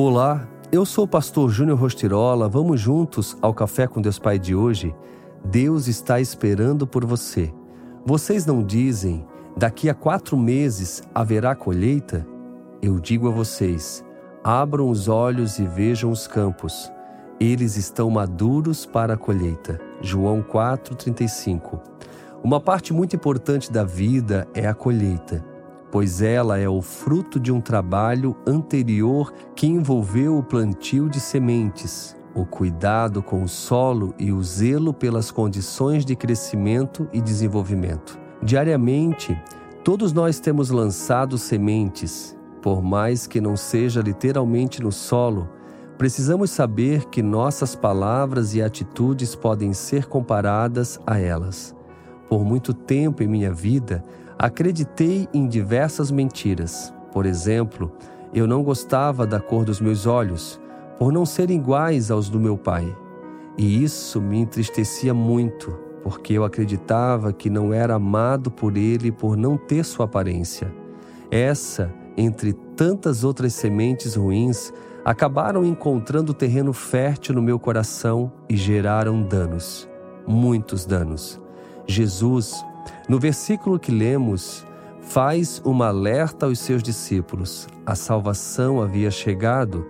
Olá, eu sou o pastor Júnior Rostirola. Vamos juntos ao Café com Deus Pai de hoje? Deus está esperando por você. Vocês não dizem, daqui a quatro meses haverá colheita? Eu digo a vocês, abram os olhos e vejam os campos. Eles estão maduros para a colheita. João 4,35. Uma parte muito importante da vida é a colheita pois ela é o fruto de um trabalho anterior que envolveu o plantio de sementes, o cuidado com o solo e o zelo pelas condições de crescimento e desenvolvimento. Diariamente, todos nós temos lançado sementes, por mais que não seja literalmente no solo. Precisamos saber que nossas palavras e atitudes podem ser comparadas a elas. Por muito tempo em minha vida, Acreditei em diversas mentiras. Por exemplo, eu não gostava da cor dos meus olhos, por não serem iguais aos do meu pai. E isso me entristecia muito, porque eu acreditava que não era amado por ele por não ter sua aparência. Essa, entre tantas outras sementes ruins, acabaram encontrando terreno fértil no meu coração e geraram danos, muitos danos. Jesus no versículo que lemos, faz uma alerta aos seus discípulos. A salvação havia chegado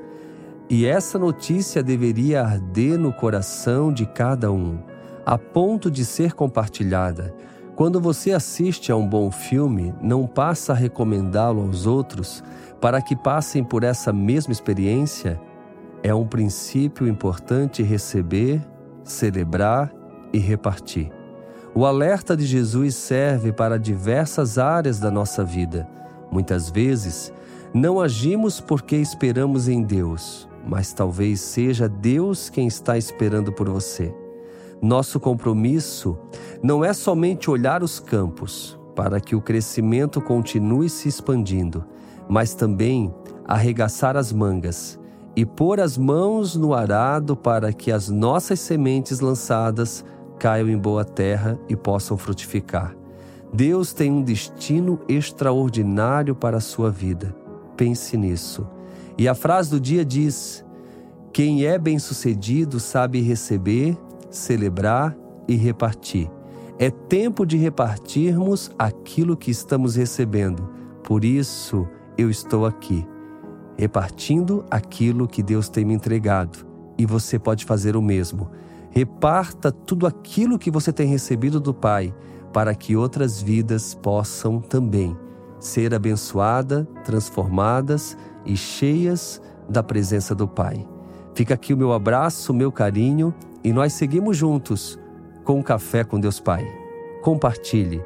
e essa notícia deveria arder no coração de cada um, a ponto de ser compartilhada. Quando você assiste a um bom filme, não passa a recomendá-lo aos outros para que passem por essa mesma experiência? É um princípio importante receber, celebrar e repartir. O alerta de Jesus serve para diversas áreas da nossa vida. Muitas vezes, não agimos porque esperamos em Deus, mas talvez seja Deus quem está esperando por você. Nosso compromisso não é somente olhar os campos para que o crescimento continue se expandindo, mas também arregaçar as mangas e pôr as mãos no arado para que as nossas sementes lançadas caiam em boa terra e possam frutificar. Deus tem um destino extraordinário para a sua vida. Pense nisso. E a frase do dia diz: Quem é bem-sucedido sabe receber, celebrar e repartir. É tempo de repartirmos aquilo que estamos recebendo. Por isso eu estou aqui, repartindo aquilo que Deus tem me entregado. E você pode fazer o mesmo. Reparta tudo aquilo que você tem recebido do Pai, para que outras vidas possam também ser abençoadas, transformadas e cheias da presença do Pai. Fica aqui o meu abraço, o meu carinho e nós seguimos juntos com o Café com Deus Pai. Compartilhe